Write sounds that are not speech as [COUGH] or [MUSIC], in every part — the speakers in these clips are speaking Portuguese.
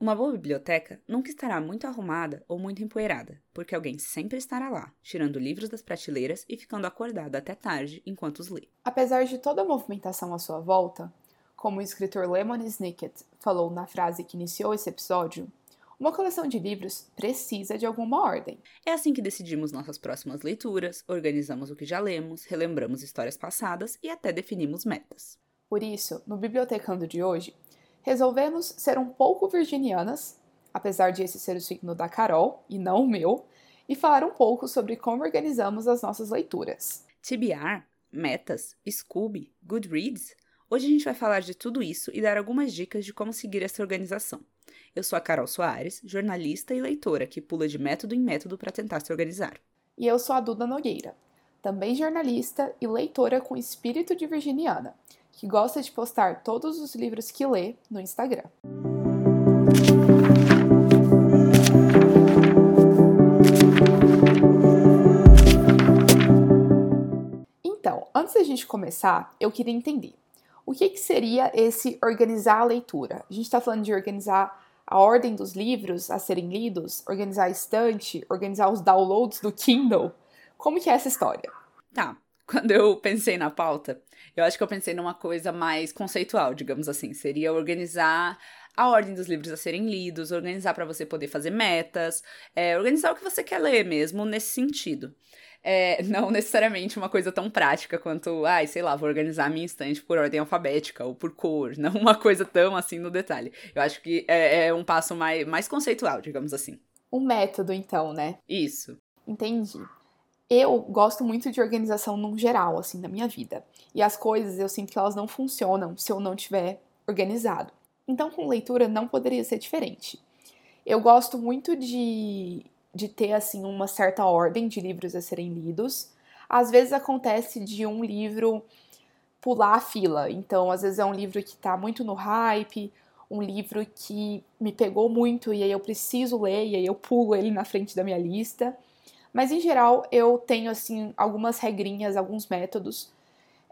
Uma boa biblioteca nunca estará muito arrumada ou muito empoeirada, porque alguém sempre estará lá, tirando livros das prateleiras e ficando acordado até tarde enquanto os lê. Apesar de toda a movimentação à sua volta, como o escritor Lemon Snicket falou na frase que iniciou esse episódio, uma coleção de livros precisa de alguma ordem. É assim que decidimos nossas próximas leituras, organizamos o que já lemos, relembramos histórias passadas e até definimos metas. Por isso, no Bibliotecando de hoje, resolvemos ser um pouco virginianas, apesar de esse ser o signo da Carol e não o meu, e falar um pouco sobre como organizamos as nossas leituras. TBR, metas, Scooby, Goodreads. Hoje a gente vai falar de tudo isso e dar algumas dicas de como seguir essa organização. Eu sou a Carol Soares, jornalista e leitora que pula de método em método para tentar se organizar. E eu sou a Duda Nogueira, também jornalista e leitora com espírito de virginiana, que gosta de postar todos os livros que lê no Instagram. Então, antes da gente começar, eu queria entender o que, que seria esse organizar a leitura. A gente está falando de organizar a ordem dos livros a serem lidos, organizar a estante, organizar os downloads do Kindle. Como que é essa história? Tá. Quando eu pensei na pauta, eu acho que eu pensei numa coisa mais conceitual, digamos assim. Seria organizar a ordem dos livros a serem lidos, organizar para você poder fazer metas, é, organizar o que você quer ler mesmo nesse sentido. É, [LAUGHS] não necessariamente uma coisa tão prática quanto, ai, sei lá, vou organizar a minha estante por ordem alfabética ou por cor, [LAUGHS] não uma coisa tão assim no detalhe. Eu acho que é, é um passo mais, mais conceitual, digamos assim. Um método, então, né? Isso. Entendi. Eu gosto muito de organização no geral, assim, na minha vida. E as coisas, eu sinto que elas não funcionam se eu não tiver organizado. Então, com leitura não poderia ser diferente. Eu gosto muito de, de ter assim uma certa ordem de livros a serem lidos. Às vezes acontece de um livro pular a fila. Então, às vezes é um livro que está muito no hype, um livro que me pegou muito e aí eu preciso ler e aí eu pulo ele na frente da minha lista. Mas em geral eu tenho assim algumas regrinhas, alguns métodos.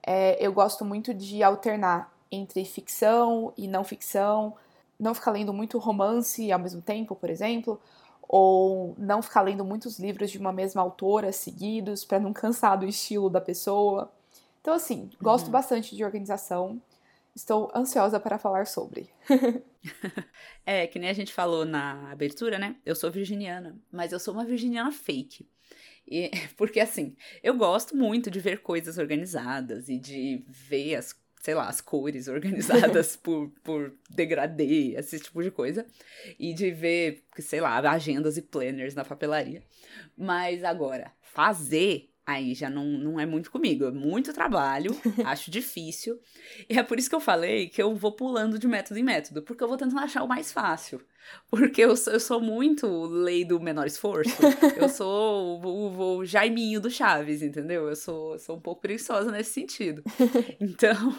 É, eu gosto muito de alternar entre ficção e não ficção, não ficar lendo muito romance ao mesmo tempo, por exemplo, ou não ficar lendo muitos livros de uma mesma autora seguidos para não cansar do estilo da pessoa. Então, assim, gosto uhum. bastante de organização. Estou ansiosa para falar sobre. [LAUGHS] é, que nem a gente falou na abertura, né? Eu sou virginiana, mas eu sou uma virginiana fake. E, [LAUGHS] porque assim, eu gosto muito de ver coisas organizadas e de ver as sei lá, as cores [LAUGHS] organizadas por, por degradê, esse tipo de coisa. E de ver, sei lá, agendas e planners na papelaria. Mas agora, fazer aí já não, não é muito comigo. É muito trabalho, [LAUGHS] acho difícil. E é por isso que eu falei que eu vou pulando de método em método, porque eu vou tentando achar o mais fácil. [LAUGHS] Porque eu sou, eu sou muito lei do menor esforço. [LAUGHS] Eu sou o, o, o Jaiminho do Chaves, entendeu? Eu sou, sou um pouco preguiçosa nesse sentido. [LAUGHS] Então,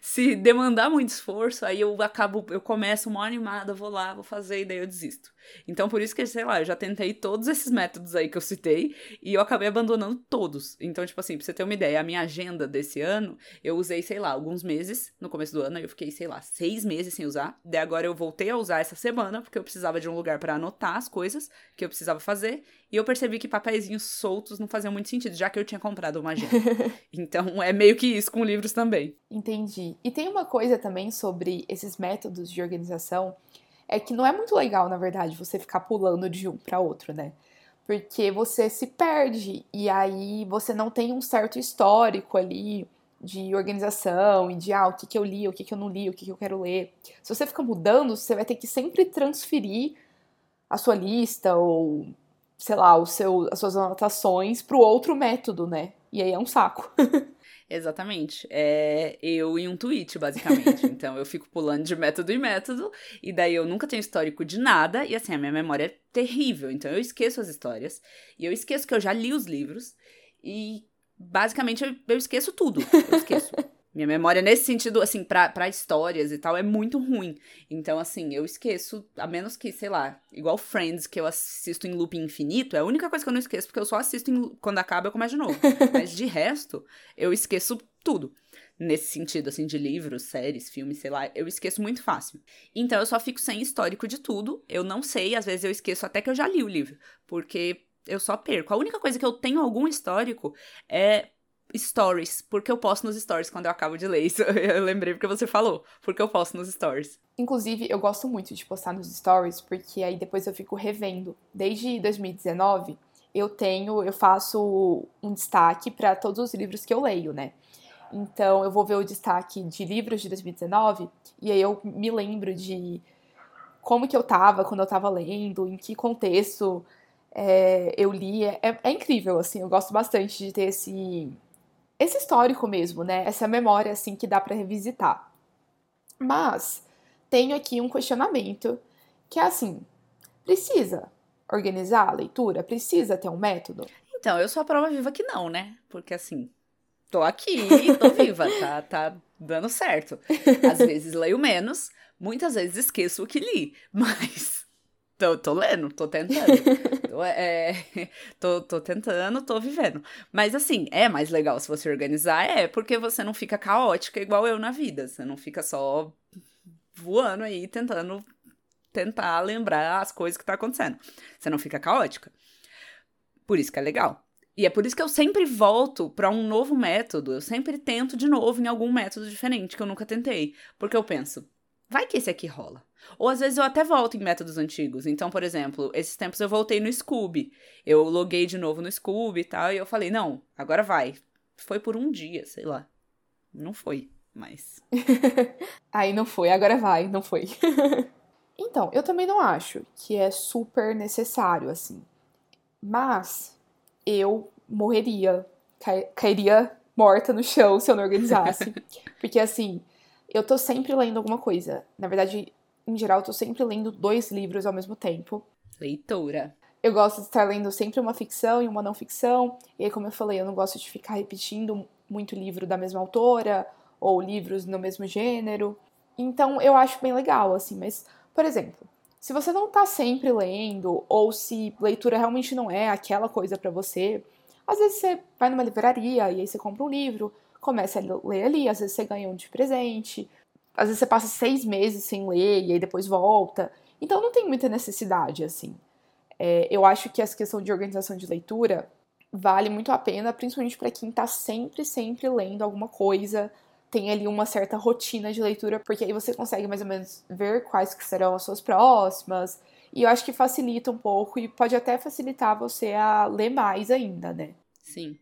se demandar muito esforço, aí eu acabo, eu começo mal animada, vou lá, vou fazer, e daí eu desisto. Então, por isso que, sei lá, eu já tentei todos esses métodos aí que eu citei e eu acabei abandonando todos. Então, tipo assim, pra você ter uma ideia, a minha agenda desse ano, eu usei, sei lá, alguns meses no começo do ano, eu fiquei, sei lá, seis meses sem usar. Daí agora eu voltei a usar essa semana, porque eu precisava de um lugar para anotar as coisas que eu precisava fazer. E eu percebi que papeizinhos soltos não faziam muito sentido, já que eu tinha comprado uma agenda. [LAUGHS] então, é meio que isso com livros também. Entendi. E tem uma coisa também sobre esses métodos de organização é que não é muito legal, na verdade, você ficar pulando de um para outro, né? Porque você se perde e aí você não tem um certo histórico ali de organização e de ah, o que, que eu li, o que, que eu não li, o que, que eu quero ler. Se você fica mudando, você vai ter que sempre transferir a sua lista ou, sei lá, o seu, as suas anotações para o outro método, né? E aí é um saco. [LAUGHS] Exatamente. É eu em um tweet, basicamente. [LAUGHS] então eu fico pulando de método em método, e daí eu nunca tenho histórico de nada, e assim, a minha memória é terrível. Então eu esqueço as histórias, e eu esqueço que eu já li os livros, e basicamente eu, eu esqueço tudo. Eu esqueço. [LAUGHS] Minha memória, nesse sentido, assim, pra, pra histórias e tal, é muito ruim. Então, assim, eu esqueço, a menos que, sei lá, igual Friends, que eu assisto em loop infinito, é a única coisa que eu não esqueço, porque eu só assisto em, quando acaba eu começo de novo. [LAUGHS] Mas de resto, eu esqueço tudo. nesse sentido, assim, de livros, séries, filmes, sei lá, eu esqueço muito fácil. Então eu só fico sem histórico de tudo. Eu não sei, às vezes eu esqueço até que eu já li o livro, porque eu só perco. A única coisa que eu tenho algum histórico é stories, porque eu posto nos stories quando eu acabo de ler [LAUGHS] isso. Eu lembrei porque você falou, porque eu posto nos stories. Inclusive, eu gosto muito de postar nos stories, porque aí depois eu fico revendo. Desde 2019, eu tenho, eu faço um destaque para todos os livros que eu leio, né? Então, eu vou ver o destaque de livros de 2019 e aí eu me lembro de como que eu tava quando eu tava lendo, em que contexto é, eu li. É, é, incrível, assim, eu gosto bastante de ter esse, esse histórico mesmo, né? Essa memória, assim, que dá para revisitar. Mas, tenho aqui um questionamento que é assim, precisa organizar a leitura? Precisa ter um método? Então, eu sou a prova viva que não, né? Porque assim, tô aqui, tô [LAUGHS] viva, tá, tá dando certo. Às vezes leio menos, muitas vezes esqueço o que li, [LAUGHS] mas tô, tô lendo, tô tentando. [LAUGHS] tô, é, [LAUGHS] tô, tô tentando, tô vivendo. Mas assim, é mais legal se você organizar, é, porque você não fica caótica igual eu na vida. Você não fica só voando aí, tentando tentar lembrar as coisas que tá acontecendo. Você não fica caótica. Por isso que é legal. E é por isso que eu sempre volto para um novo método. Eu sempre tento de novo em algum método diferente que eu nunca tentei. Porque eu penso, vai que esse aqui rola. Ou às vezes eu até volto em métodos antigos. Então, por exemplo, esses tempos eu voltei no Scooby. Eu loguei de novo no Scooby e tal. E eu falei, não, agora vai. Foi por um dia, sei lá. Não foi, mas. [LAUGHS] Aí não foi, agora vai, não foi. [LAUGHS] então, eu também não acho que é super necessário, assim. Mas eu morreria, cairia morta no chão se eu não organizasse. [LAUGHS] Porque assim, eu tô sempre lendo alguma coisa. Na verdade, em geral, eu tô sempre lendo dois livros ao mesmo tempo. Leitura. Eu gosto de estar lendo sempre uma ficção e uma não ficção. E aí, como eu falei, eu não gosto de ficar repetindo muito livro da mesma autora ou livros no mesmo gênero. Então, eu acho bem legal, assim. Mas, por exemplo, se você não tá sempre lendo, ou se leitura realmente não é aquela coisa para você, às vezes você vai numa livraria e aí você compra um livro, começa a ler ali, às vezes você ganha um de presente, às vezes você passa seis meses sem ler e aí depois volta. Então não tem muita necessidade, assim. É, eu acho que essa questão de organização de leitura vale muito a pena, principalmente para quem tá sempre, sempre lendo alguma coisa, tem ali uma certa rotina de leitura, porque aí você consegue mais ou menos ver quais que serão as suas próximas. E eu acho que facilita um pouco e pode até facilitar você a ler mais ainda, né? Sim.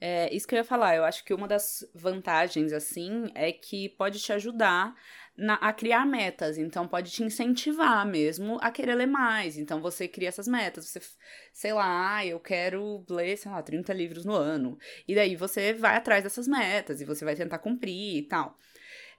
É, isso que eu ia falar, eu acho que uma das vantagens, assim, é que pode te ajudar na, a criar metas, então pode te incentivar mesmo a querer ler mais. Então você cria essas metas, você, sei lá, ah, eu quero ler, sei lá, 30 livros no ano. E daí você vai atrás dessas metas e você vai tentar cumprir e tal.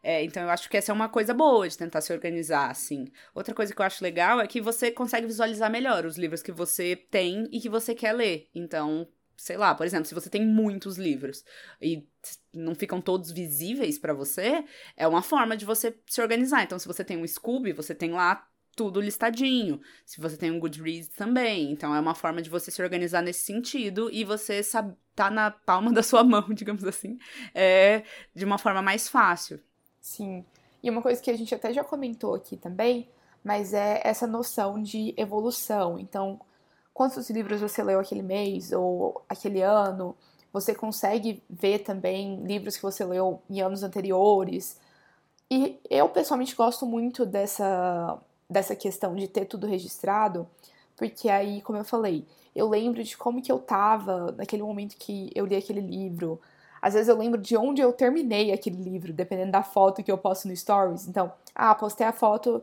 É, então eu acho que essa é uma coisa boa de tentar se organizar, assim. Outra coisa que eu acho legal é que você consegue visualizar melhor os livros que você tem e que você quer ler. Então, sei lá, por exemplo, se você tem muitos livros e não ficam todos visíveis para você, é uma forma de você se organizar. Então, se você tem um Scooby, você tem lá tudo listadinho. Se você tem um Goodreads também. Então, é uma forma de você se organizar nesse sentido e você sabe, tá na palma [LAUGHS] da sua mão, digamos assim, é, de uma forma mais fácil. Sim. E uma coisa que a gente até já comentou aqui também, mas é essa noção de evolução. Então, quantos livros você leu aquele mês ou aquele ano. Você consegue ver também livros que você leu em anos anteriores. E eu pessoalmente gosto muito dessa, dessa questão de ter tudo registrado, porque aí, como eu falei, eu lembro de como que eu tava naquele momento que eu li aquele livro. Às vezes eu lembro de onde eu terminei aquele livro, dependendo da foto que eu posto no Stories. Então, ah, postei a foto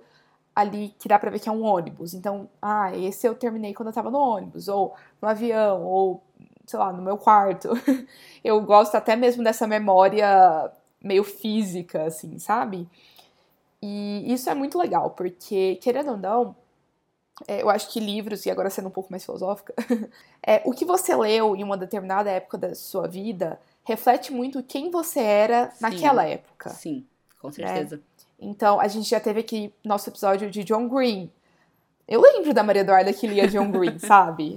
ali que dá pra ver que é um ônibus. Então, ah, esse eu terminei quando eu tava no ônibus, ou no avião, ou, sei lá, no meu quarto. [LAUGHS] eu gosto até mesmo dessa memória meio física, assim, sabe? E isso é muito legal, porque, querendo ou não, é, eu acho que livros, e agora sendo um pouco mais filosófica, [LAUGHS] é, o que você leu em uma determinada época da sua vida reflete muito quem você era sim, naquela época. Sim, com né? certeza. Né? Então, a gente já teve aqui nosso episódio de John Green. Eu lembro da Maria Eduarda que lia John Green, [LAUGHS] sabe?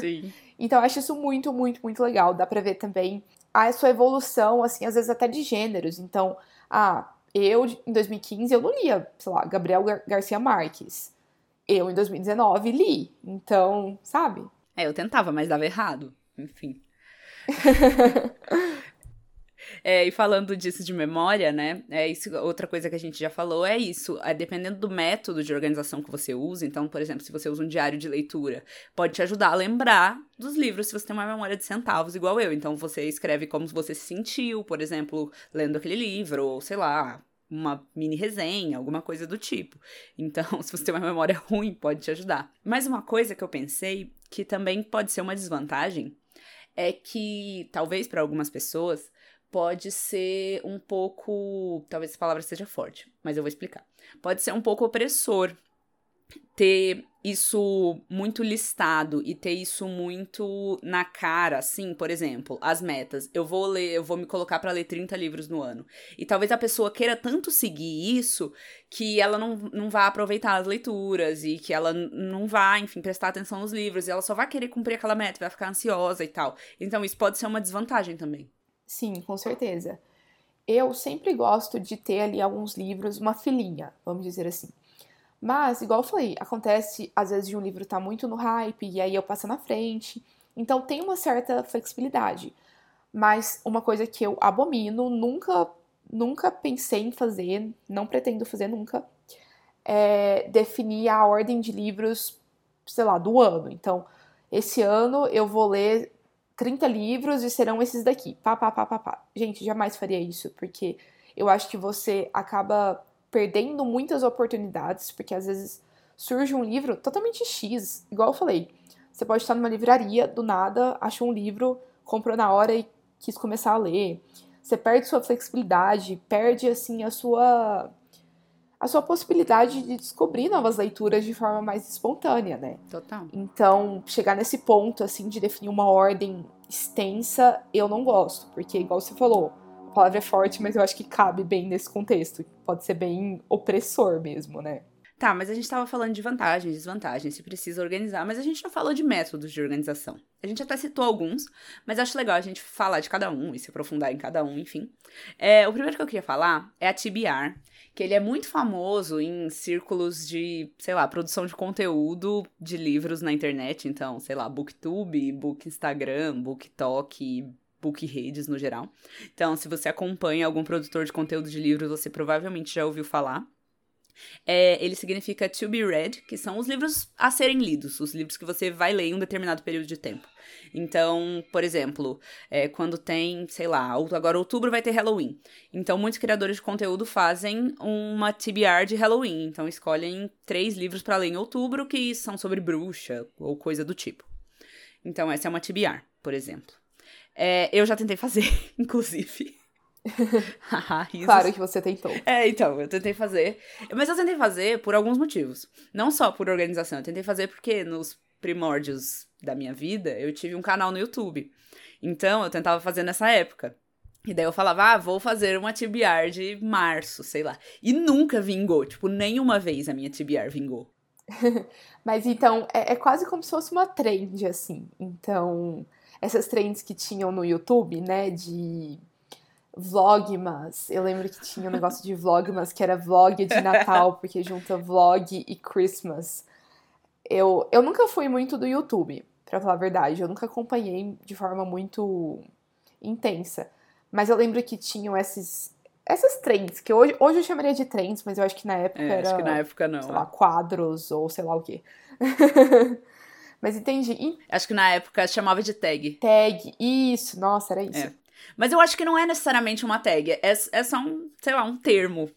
Sim. então, eu acho isso muito, muito, muito legal. Dá pra ver também a sua evolução, assim, às vezes até de gêneros. Então, ah, eu em 2015 eu não lia, sei lá, Gabriel Gar Garcia Marques. Eu em 2019 li. Então, sabe? É, eu tentava, mas dava errado. Enfim. [LAUGHS] É, e falando disso de memória, né? É isso, outra coisa que a gente já falou é isso. É, dependendo do método de organização que você usa, então, por exemplo, se você usa um diário de leitura, pode te ajudar a lembrar dos livros se você tem uma memória de centavos igual eu. Então você escreve como você se sentiu, por exemplo, lendo aquele livro, ou sei lá, uma mini resenha, alguma coisa do tipo. Então, [LAUGHS] se você tem uma memória ruim, pode te ajudar. Mas uma coisa que eu pensei que também pode ser uma desvantagem é que, talvez para algumas pessoas, pode ser um pouco. Talvez essa palavra seja forte, mas eu vou explicar. Pode ser um pouco opressor ter isso muito listado e ter isso muito na cara, assim, por exemplo, as metas. Eu vou ler, eu vou me colocar para ler 30 livros no ano. E talvez a pessoa queira tanto seguir isso que ela não, não vá aproveitar as leituras e que ela não vá, enfim, prestar atenção nos livros e ela só vai querer cumprir aquela meta, vai ficar ansiosa e tal. Então isso pode ser uma desvantagem também. Sim, com certeza. Eu sempre gosto de ter ali alguns livros, uma filinha, vamos dizer assim. Mas, igual eu falei, acontece às vezes de um livro estar tá muito no hype e aí eu passo na frente. Então tem uma certa flexibilidade. Mas uma coisa que eu abomino, nunca, nunca pensei em fazer, não pretendo fazer nunca, é definir a ordem de livros, sei lá, do ano. Então, esse ano eu vou ler 30 livros e serão esses daqui. Pá, pá, pá, pá, pá. Gente, jamais faria isso, porque eu acho que você acaba perdendo muitas oportunidades, porque às vezes surge um livro totalmente X, igual eu falei. Você pode estar numa livraria, do nada, achou um livro, comprou na hora e quis começar a ler. Você perde sua flexibilidade, perde assim a sua a sua possibilidade de descobrir novas leituras de forma mais espontânea, né? Total. Então, chegar nesse ponto, assim, de definir uma ordem extensa, eu não gosto, porque, igual você falou, a palavra é forte, mas eu acho que cabe bem nesse contexto. Pode ser bem opressor mesmo, né? Tá, mas a gente estava falando de vantagens, desvantagens, se precisa organizar, mas a gente não falou de métodos de organização. A gente até citou alguns, mas acho legal a gente falar de cada um e se aprofundar em cada um, enfim. É, o primeiro que eu queria falar é a TBR, que ele é muito famoso em círculos de, sei lá, produção de conteúdo de livros na internet, então, sei lá, Booktube, Book Instagram, BookTok, book redes no geral. Então, se você acompanha algum produtor de conteúdo de livros, você provavelmente já ouviu falar. É, ele significa to be read, que são os livros a serem lidos, os livros que você vai ler em um determinado período de tempo. Então, por exemplo, é, quando tem, sei lá, agora outubro vai ter Halloween. Então, muitos criadores de conteúdo fazem uma TBR de Halloween. Então, escolhem três livros para ler em outubro que são sobre bruxa ou coisa do tipo. Então, essa é uma TBR, por exemplo. É, eu já tentei fazer, [LAUGHS] inclusive. [LAUGHS] claro que você tentou. É, então, eu tentei fazer. Mas eu tentei fazer por alguns motivos. Não só por organização, eu tentei fazer porque nos primórdios da minha vida eu tive um canal no YouTube. Então, eu tentava fazer nessa época. E daí eu falava, ah, vou fazer uma TBR de março, sei lá. E nunca vingou, tipo, nenhuma vez a minha TBR vingou. [LAUGHS] Mas então, é, é quase como se fosse uma trend, assim. Então, essas trends que tinham no YouTube, né, de Vlogmas. Eu lembro que tinha um negócio de Vlogmas que era vlog de [LAUGHS] Natal, porque junta vlog e Christmas. Eu, eu nunca fui muito do YouTube, pra falar a verdade. Eu nunca acompanhei de forma muito intensa. Mas eu lembro que tinham esses, essas trends, que hoje, hoje eu chamaria de trends, mas eu acho que na época é, era. Acho que na época não. Sei lá, quadros ou sei lá o quê. [LAUGHS] mas entendi. Acho que na época chamava de tag. Tag, isso, nossa, era isso. É. Mas eu acho que não é necessariamente uma tag, é, é só um, sei lá, um termo.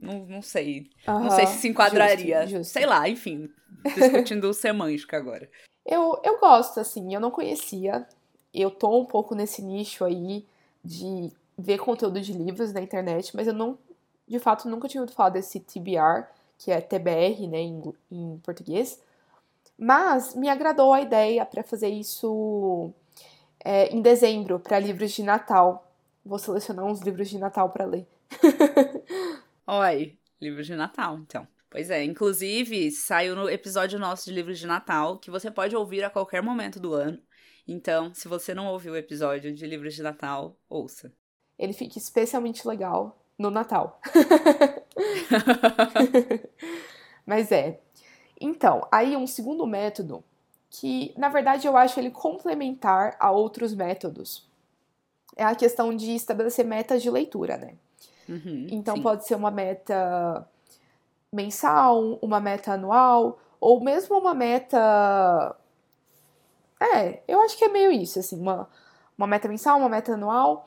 Não, não sei. Uhum, não sei se se enquadraria. Justo, justo. Sei lá, enfim. Discutindo [LAUGHS] semântica agora. Eu, eu gosto, assim, eu não conhecia. Eu tô um pouco nesse nicho aí de ver conteúdo de livros na internet, mas eu não, de fato, nunca tinha ouvido falar desse TBR, que é TBR, né, em, em português. Mas me agradou a ideia para fazer isso é, em dezembro para livros de Natal. Vou selecionar uns livros de Natal para ler. [LAUGHS] Oi, livros de Natal, então. Pois é, inclusive saiu no episódio nosso de livros de Natal que você pode ouvir a qualquer momento do ano. Então, se você não ouviu o episódio de livros de Natal, ouça. Ele fica especialmente legal no Natal. [LAUGHS] [LAUGHS] Mas é. Então, aí um segundo método que, na verdade, eu acho ele complementar a outros métodos. É a questão de estabelecer metas de leitura, né? Uhum, então sim. pode ser uma meta mensal, uma meta anual, ou mesmo uma meta. É, eu acho que é meio isso, assim, uma, uma meta mensal, uma meta anual.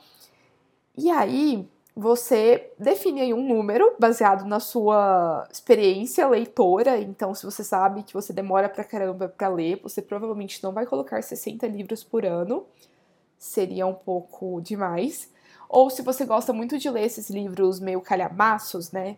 E aí, você define um número baseado na sua experiência leitora. Então, se você sabe que você demora pra caramba pra ler, você provavelmente não vai colocar 60 livros por ano. Seria um pouco demais. Ou se você gosta muito de ler esses livros meio calhamaços, né?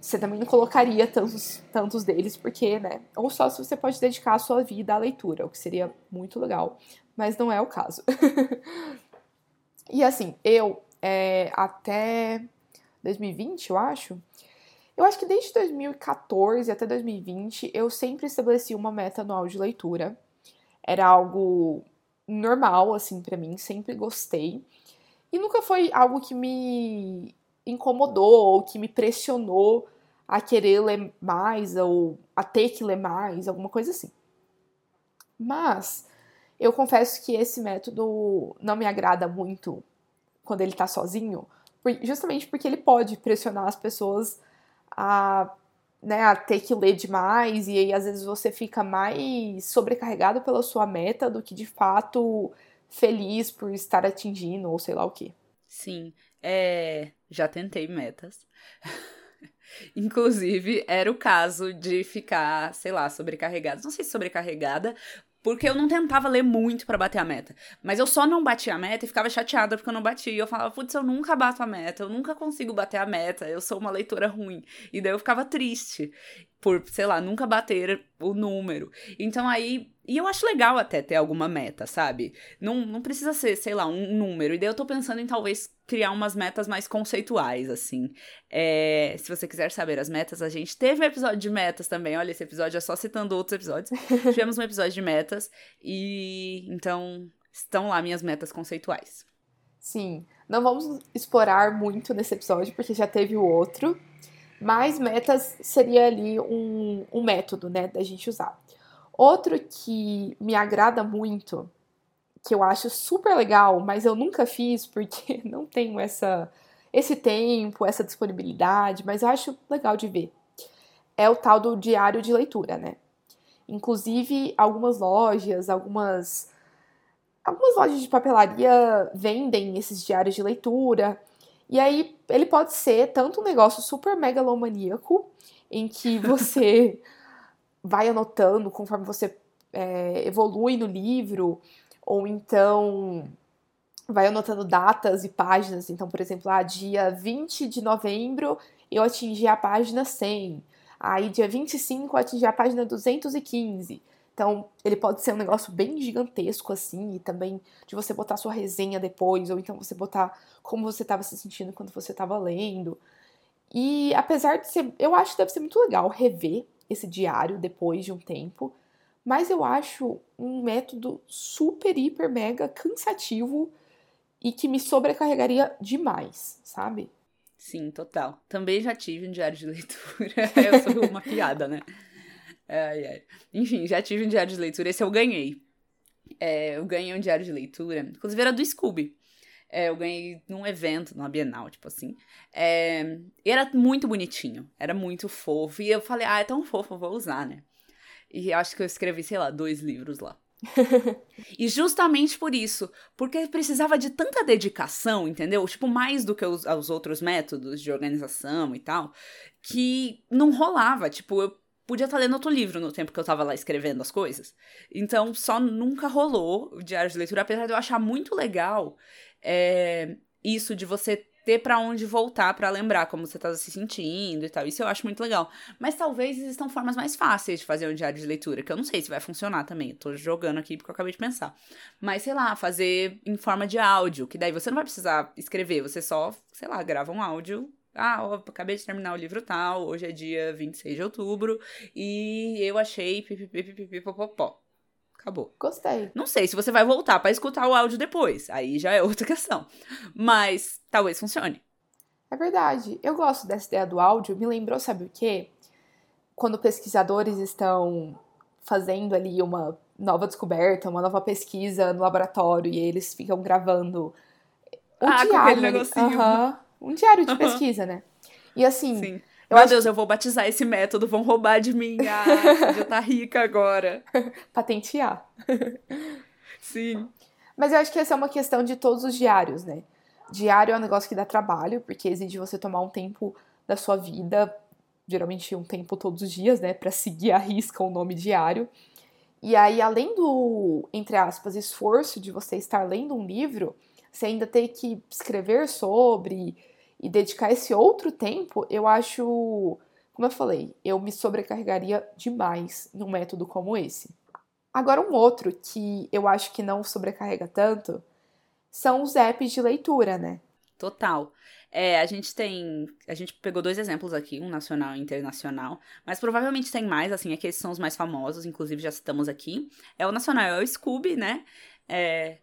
Você também não colocaria tantos, tantos deles, porque, né? Ou só se você pode dedicar a sua vida à leitura, o que seria muito legal. Mas não é o caso. [LAUGHS] e assim, eu é, até 2020, eu acho. Eu acho que desde 2014 até 2020 eu sempre estabeleci uma meta anual de leitura. Era algo normal, assim, para mim, sempre gostei. E nunca foi algo que me incomodou ou que me pressionou a querer ler mais ou a ter que ler mais, alguma coisa assim. Mas eu confesso que esse método não me agrada muito quando ele tá sozinho, justamente porque ele pode pressionar as pessoas a, né, a ter que ler demais, e aí às vezes você fica mais sobrecarregado pela sua meta do que de fato feliz por estar atingindo, ou sei lá o que. Sim, é... já tentei metas. [LAUGHS] Inclusive, era o caso de ficar, sei lá, sobrecarregada. Não sei se sobrecarregada, porque eu não tentava ler muito para bater a meta. Mas eu só não batia a meta e ficava chateada porque eu não batia. E eu falava, putz, eu nunca bato a meta, eu nunca consigo bater a meta, eu sou uma leitora ruim. E daí eu ficava triste por, sei lá, nunca bater o número. Então aí. E eu acho legal até ter alguma meta, sabe? Não, não precisa ser, sei lá, um número. E daí eu tô pensando em talvez criar umas metas mais conceituais, assim. É, se você quiser saber as metas, a gente teve um episódio de metas também. Olha, esse episódio é só citando outros episódios. [LAUGHS] Tivemos um episódio de metas. E então estão lá minhas metas conceituais. Sim. Não vamos explorar muito nesse episódio, porque já teve o outro. Mas metas seria ali um, um método, né, da gente usar. Outro que me agrada muito, que eu acho super legal, mas eu nunca fiz porque [LAUGHS] não tenho essa, esse tempo, essa disponibilidade, mas eu acho legal de ver. É o tal do diário de leitura, né? Inclusive, algumas lojas, algumas algumas lojas de papelaria vendem esses diários de leitura. E aí ele pode ser tanto um negócio super megalomaníaco, em que [LAUGHS] você vai anotando conforme você é, evolui no livro, ou então vai anotando datas e páginas. Então, por exemplo, ah, dia 20 de novembro eu atingi a página 100. Aí, dia 25 eu atingi a página 215. Então, ele pode ser um negócio bem gigantesco, assim, e também de você botar sua resenha depois, ou então você botar como você estava se sentindo quando você estava lendo. E apesar de ser. Eu acho que deve ser muito legal rever esse diário depois de um tempo, mas eu acho um método super, hiper, mega cansativo e que me sobrecarregaria demais, sabe? Sim, total. Também já tive um diário de leitura. [LAUGHS] eu sou uma piada, né? Ai, ai. Enfim, já tive um diário de leitura, esse eu ganhei. É, eu ganhei um diário de leitura, inclusive era do Scooby. É, eu ganhei num evento, numa Bienal, tipo assim. É, e era muito bonitinho, era muito fofo. E eu falei, ah, é tão fofo, vou usar, né? E acho que eu escrevi, sei lá, dois livros lá. [LAUGHS] e justamente por isso, porque precisava de tanta dedicação, entendeu? Tipo, mais do que os, os outros métodos de organização e tal, que não rolava. Tipo, eu podia estar lendo outro livro no tempo que eu tava lá escrevendo as coisas. Então, só nunca rolou o diário de leitura, apesar de eu achar muito legal é, isso de você ter para onde voltar para lembrar como você tá se sentindo e tal. Isso eu acho muito legal. Mas talvez existam formas mais fáceis de fazer um diário de leitura, que eu não sei se vai funcionar também. Eu tô jogando aqui porque eu acabei de pensar. Mas sei lá, fazer em forma de áudio, que daí você não vai precisar escrever, você só, sei lá, grava um áudio ah, ó, acabei de terminar o livro tal, hoje é dia 26 de outubro, e eu achei pipipipipipopopó. Acabou. Gostei. Não sei se você vai voltar para escutar o áudio depois. Aí já é [LAUGHS] outra questão. Mas talvez funcione. É verdade. Eu gosto dessa ideia do áudio. Me lembrou, sabe o quê? Quando pesquisadores estão fazendo ali uma nova descoberta, uma nova pesquisa no laboratório e eles ficam gravando um ah, diário. Uhum, um diário de pesquisa, né? E assim. Sim. Eu Meu Deus, que... eu vou batizar esse método, vão roubar de mim. Ah, [LAUGHS] já tá rica agora. Patentear. Sim. Mas eu acho que essa é uma questão de todos os diários, né? Diário é um negócio que dá trabalho, porque exige você tomar um tempo da sua vida, geralmente um tempo todos os dias, né, para seguir a risca o nome diário. E aí, além do, entre aspas, esforço de você estar lendo um livro, você ainda ter que escrever sobre e dedicar esse outro tempo, eu acho, como eu falei, eu me sobrecarregaria demais num método como esse. Agora, um outro que eu acho que não sobrecarrega tanto são os apps de leitura, né? Total. É, a gente tem. A gente pegou dois exemplos aqui, um nacional e internacional. Mas provavelmente tem mais, assim, aqueles são os mais famosos, inclusive já citamos aqui. É o nacional, é o Scooby, né? É,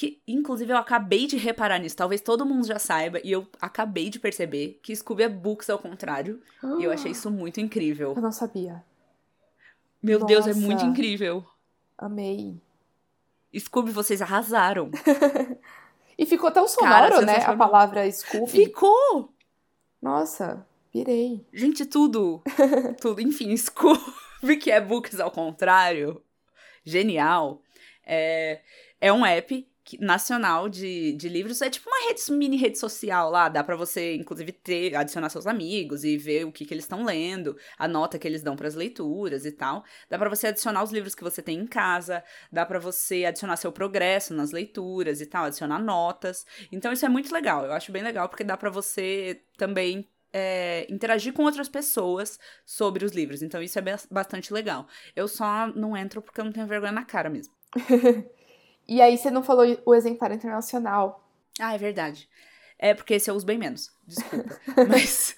que, inclusive, eu acabei de reparar nisso. Talvez todo mundo já saiba. E eu acabei de perceber que Scooby é books ao contrário. e eu achei isso muito incrível. Eu não sabia. Meu Nossa. Deus, é muito incrível. Amei. Scooby, vocês arrasaram. [LAUGHS] e ficou tão sonoro, Cara, né? A palavra Scooby. Ficou! Nossa, pirei. Gente, tudo. [LAUGHS] tudo. Enfim, Scooby, que é books ao contrário. Genial. É, é um app nacional de, de livros. É tipo uma rede, mini rede social lá. Dá para você, inclusive, ter, adicionar seus amigos e ver o que, que eles estão lendo, a nota que eles dão para as leituras e tal. Dá para você adicionar os livros que você tem em casa. Dá para você adicionar seu progresso nas leituras e tal, adicionar notas. Então isso é muito legal. Eu acho bem legal porque dá para você também é, interagir com outras pessoas sobre os livros. Então isso é bastante legal. Eu só não entro porque eu não tenho vergonha na cara mesmo. [LAUGHS] E aí você não falou o exemplar internacional. Ah, é verdade. É porque esse eu uso bem menos. Desculpa. [LAUGHS] Mas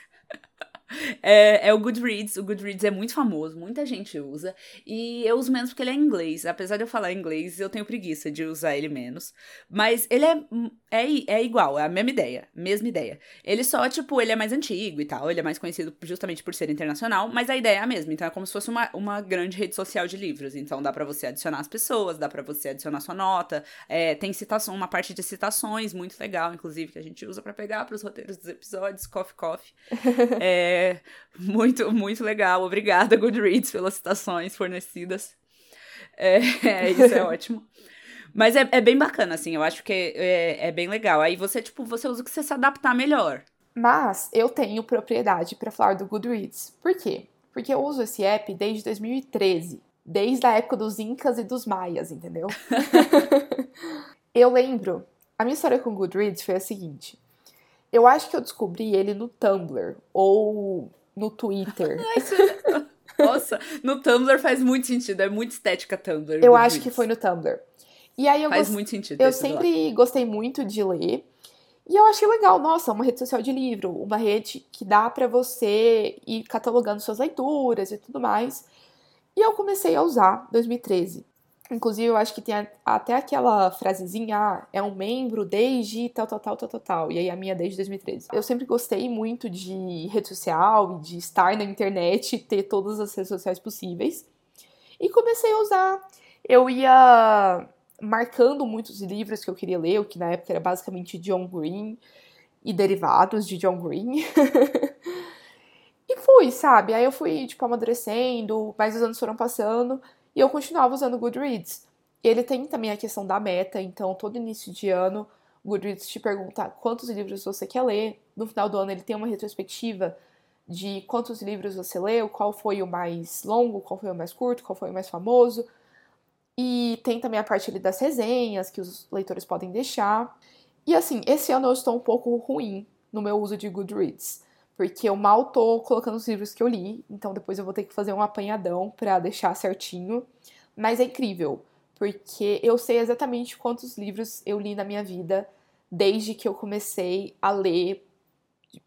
[LAUGHS] é, é, o Goodreads. O Goodreads é muito famoso, muita gente usa. E eu uso menos porque ele é inglês. Apesar de eu falar inglês, eu tenho preguiça de usar ele menos. Mas ele é, é, é igual, é a mesma ideia. Mesma ideia. Ele só, tipo, ele é mais antigo e tal. Ele é mais conhecido justamente por ser internacional. Mas a ideia é a mesma. Então é como se fosse uma, uma grande rede social de livros. Então dá para você adicionar as pessoas, dá para você adicionar sua nota. É, tem citação, uma parte de citações muito legal, inclusive, que a gente usa para pegar para os roteiros dos episódios. Coffee, coffee. [LAUGHS] é. muito, muito legal. Obrigada, Goodreads, pelas citações fornecidas. É, [LAUGHS] é isso é [LAUGHS] ótimo. Mas é, é bem bacana, assim, eu acho que é, é bem legal. Aí você, tipo, você usa o que você se adaptar melhor. Mas eu tenho propriedade para falar do Goodreads. Por quê? Porque eu uso esse app desde 2013. Desde a época dos Incas e dos Maias, entendeu? [LAUGHS] eu lembro. A minha história com o Goodreads foi a seguinte. Eu acho que eu descobri ele no Tumblr ou no Twitter. [LAUGHS] Nossa, no Tumblr faz muito sentido, é muito estética Tumblr. Eu acho que foi no Tumblr. E aí eu faz gost... muito sentido. Eu sempre lá. gostei muito de ler. E eu achei legal, nossa, uma rede social de livro, uma rede que dá para você ir catalogando suas leituras e tudo mais. E eu comecei a usar 2013. Inclusive, eu acho que tem até aquela frasezinha, ah, é um membro desde tal, tal, tal, tal, tal, tal. E aí a minha desde 2013. Eu sempre gostei muito de rede social e de estar na internet, ter todas as redes sociais possíveis. E comecei a usar. Eu ia marcando muitos livros que eu queria ler, o que na época era basicamente John Green e derivados de John Green. [LAUGHS] e fui, sabe? Aí eu fui, tipo, amadurecendo, mas os anos foram passando. E eu continuava usando o Goodreads. Ele tem também a questão da meta, então todo início de ano o Goodreads te pergunta quantos livros você quer ler. No final do ano ele tem uma retrospectiva de quantos livros você leu, qual foi o mais longo, qual foi o mais curto, qual foi o mais famoso. E tem também a parte ali das resenhas que os leitores podem deixar. E assim, esse ano eu estou um pouco ruim no meu uso de Goodreads porque eu mal tô colocando os livros que eu li, então depois eu vou ter que fazer um apanhadão para deixar certinho. Mas é incrível, porque eu sei exatamente quantos livros eu li na minha vida desde que eu comecei a ler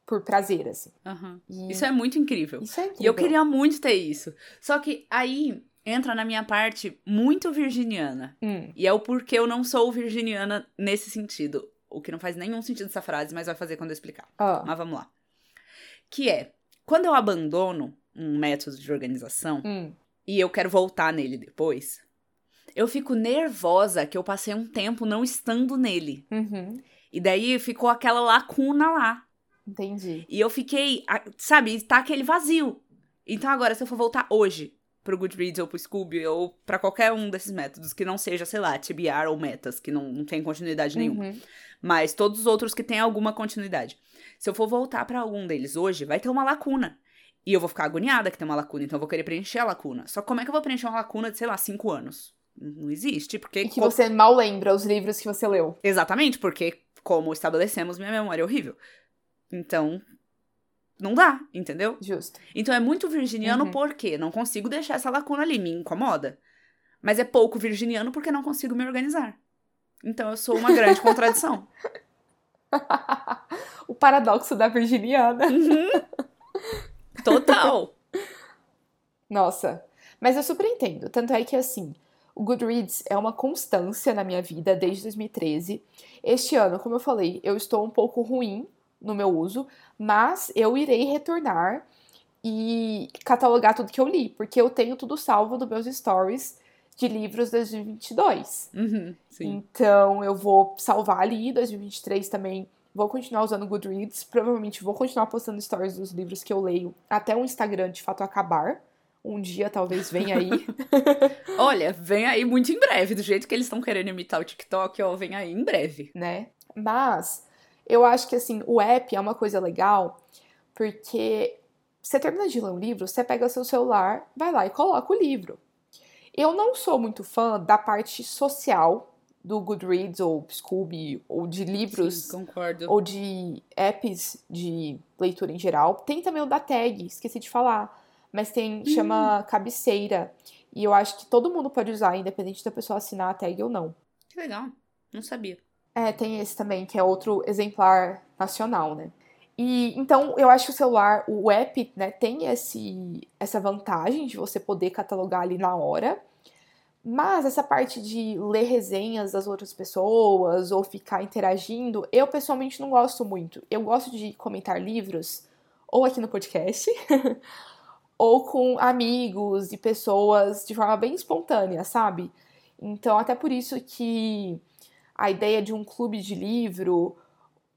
por prazer, assim. Uhum. E... Isso é muito incrível. Isso é incrível. E eu queria muito ter isso. Só que aí entra na minha parte muito virginiana. Hum, E é o porquê eu não sou virginiana nesse sentido. O que não faz nenhum sentido essa frase, mas vai fazer quando eu explicar. ó, Mas vamos lá. Que é, quando eu abandono um método de organização hum, e eu quero voltar nele depois, eu fico nervosa que eu passei um tempo não estando nele. uhum, E daí ficou aquela lacuna lá. entendi. E eu fiquei, sabe, tá aquele vazio. Então agora, se eu for voltar hoje pro Goodreads ou pro Scooby ou pra qualquer um desses métodos que não seja, sei lá, TBR ou metas, que não, não tem continuidade nenhuma, Uhum, mas todos os outros que têm alguma continuidade. Se eu for voltar pra algum deles hoje, vai ter uma lacuna. E eu vou ficar agoniada que tem uma lacuna, então eu vou querer preencher a lacuna. Só que como é que eu vou preencher uma lacuna de, sei lá, cinco anos? Não existe, porque. E que co- você mal lembra os livros que você leu. Exatamente, porque, como estabelecemos, minha memória é horrível. Então, não dá, entendeu? Justo. Então é muito virginiano Uhum. porque não consigo deixar essa lacuna ali, me incomoda. Mas é pouco virginiano porque não consigo me organizar. Então eu sou uma grande contradição. [LAUGHS] o paradoxo da virginiana. Uhum. Total. Nossa. Mas eu super entendo. Tanto é que, assim, o Goodreads é uma constância na minha vida desde 2013. Este ano, como eu falei, eu estou um pouco ruim no meu uso, mas eu irei retornar e catalogar tudo que eu li, porque eu tenho tudo salvo nos meus stories de livros 2022. Uhum. Então eu vou salvar ali 2023 também. Vou continuar usando o Goodreads. Provavelmente vou continuar postando stories dos livros que eu leio até o Instagram de fato acabar. Um dia talvez venha aí. [LAUGHS] Olha, vem aí muito em breve. Do jeito que eles estão querendo imitar o TikTok, ó, vem aí em breve. né? Mas eu acho que assim, o app é uma coisa legal, porque você termina de ler um livro, você pega seu celular, vai lá e coloca o livro. Eu não sou muito fã da parte social do Goodreads ou Scooby ou de livros Sim, ou de apps de leitura em geral. Tem também o da tag, esqueci de falar, mas tem chama cabeceira. E eu acho que todo mundo pode usar, independente da pessoa assinar a tag ou não. Que legal. Não sabia. É, tem esse também, que é outro exemplar nacional, né? E então eu acho que o celular, o app, né, tem esse, essa vantagem de você poder catalogar ali na hora. Mas essa parte de ler resenhas das outras pessoas ou ficar interagindo, eu pessoalmente não gosto muito. Eu gosto de comentar livros, ou aqui no podcast, [LAUGHS] ou com amigos e pessoas de forma bem espontânea, sabe? Então, até por isso que a ideia de um clube de livro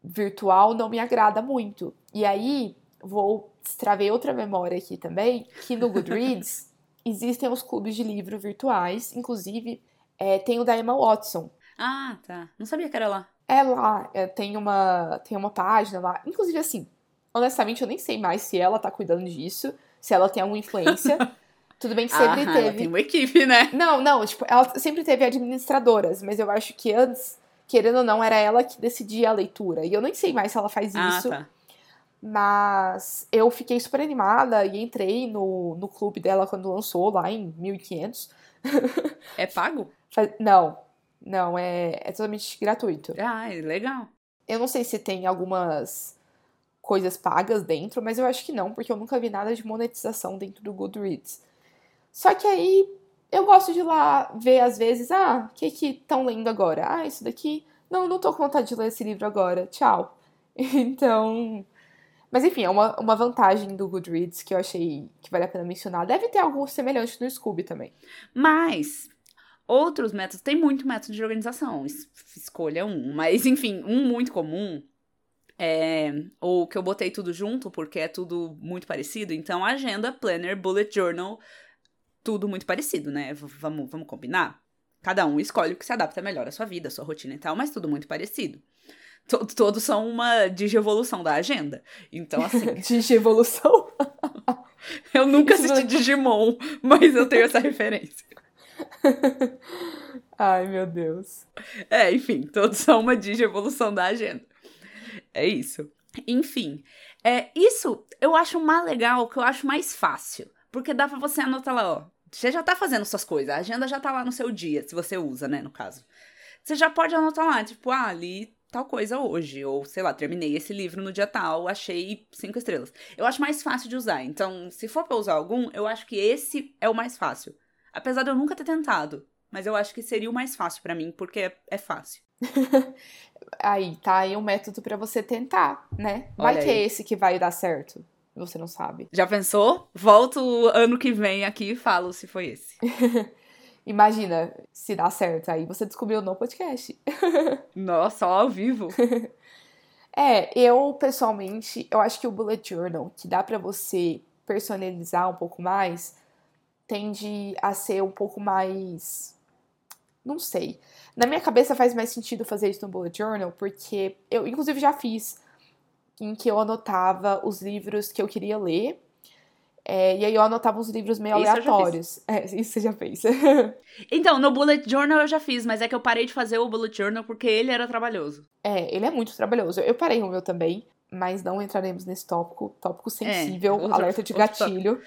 virtual não me agrada muito. E aí, vou extraver outra memória aqui também, que no [LAUGHS] Goodreads existem os clubes de livro virtuais, inclusive é, tem o da Emma Watson. Ah, tá. Não sabia que era lá. É lá, é, tem, uma, tem uma página lá. Inclusive, assim, honestamente, eu nem sei mais se ela tá cuidando disso, se ela tem alguma influência. [LAUGHS] Tudo bem que sempre ah, ela teve. tem uma equipe, né? Não, não, tipo, ela sempre teve administradoras, mas eu acho que antes, querendo ou não, era ela que decidia a leitura. E eu nem sei mais se ela faz Ah, isso. tá. Mas eu fiquei super animada e entrei no, no clube dela quando lançou, lá em 1500. É pago? Não, não, é, é totalmente gratuito. Ah, é legal. Eu não sei se tem algumas coisas pagas dentro, mas eu acho que não, porque eu nunca vi nada de monetização dentro do Goodreads. Só que aí eu gosto de ir lá ver às vezes, ah, o que que estão lendo agora? Ah, isso daqui. Não, não tô com vontade de ler esse livro agora. Tchau. [LAUGHS] Então. Mas enfim, é uma, uma vantagem do Goodreads que eu achei que vale a pena mencionar. Deve ter algo semelhante no Scooby também. Mas outros métodos, tem muito método de organização. es- Escolha um. Mas, enfim, um muito comum é o que eu botei tudo junto, porque é tudo muito parecido. Então, agenda, planner, bullet journal, tudo muito parecido, né? V- vamos, vamos combinar? Cada um escolhe o que se adapta melhor à sua vida, à sua rotina e tal, mas tudo muito parecido. To- Todos são uma digievolução da agenda. Então, assim, [LAUGHS] De evolução. [LAUGHS] eu nunca Isso assisti não- Digimon, mas eu tenho essa referência. [LAUGHS] Ai, meu Deus. É, enfim, todos são uma digievolução da agenda. É isso. Enfim, é isso eu acho mais legal, que eu acho mais fácil. Porque dá pra você anotar lá, ó. Você já tá fazendo suas coisas, a agenda já tá lá no seu dia, se você usa, né, no caso. Você já pode anotar lá, tipo, ah, li tal coisa hoje, ou sei lá, terminei esse livro no dia tal, achei cinco estrelas. Eu acho mais fácil de usar. Então, se for pra usar algum, eu acho que esse é o mais fácil. Apesar de eu nunca ter tentado. Mas eu acho que seria o mais fácil para mim, porque é, é fácil. [LAUGHS] aí, tá aí um método para você tentar, né? Vai Olha que é esse que vai dar certo. Você não sabe. Já pensou? Volto ano que vem aqui e falo se foi esse. [LAUGHS] Imagina se dá certo. Aí você descobriu no podcast. [LAUGHS] Nossa, ao vivo. É, eu pessoalmente, eu acho que o bullet journal, que dá pra você personalizar um pouco mais, tende a ser um pouco mais não sei. Na minha cabeça faz mais sentido fazer isso no bullet journal, porque eu inclusive já fiz em que eu anotava os livros que eu queria ler. É, e aí eu anotava uns livros meio Isso aleatórios. É, isso você já fez. [LAUGHS] Então, no bullet journal eu já fiz, mas é que eu parei de fazer o bullet journal porque ele era trabalhoso. É, ele é muito trabalhoso. Eu parei o meu também, mas não entraremos nesse tópico. Tópico sensível, outro- alerta de gatilho.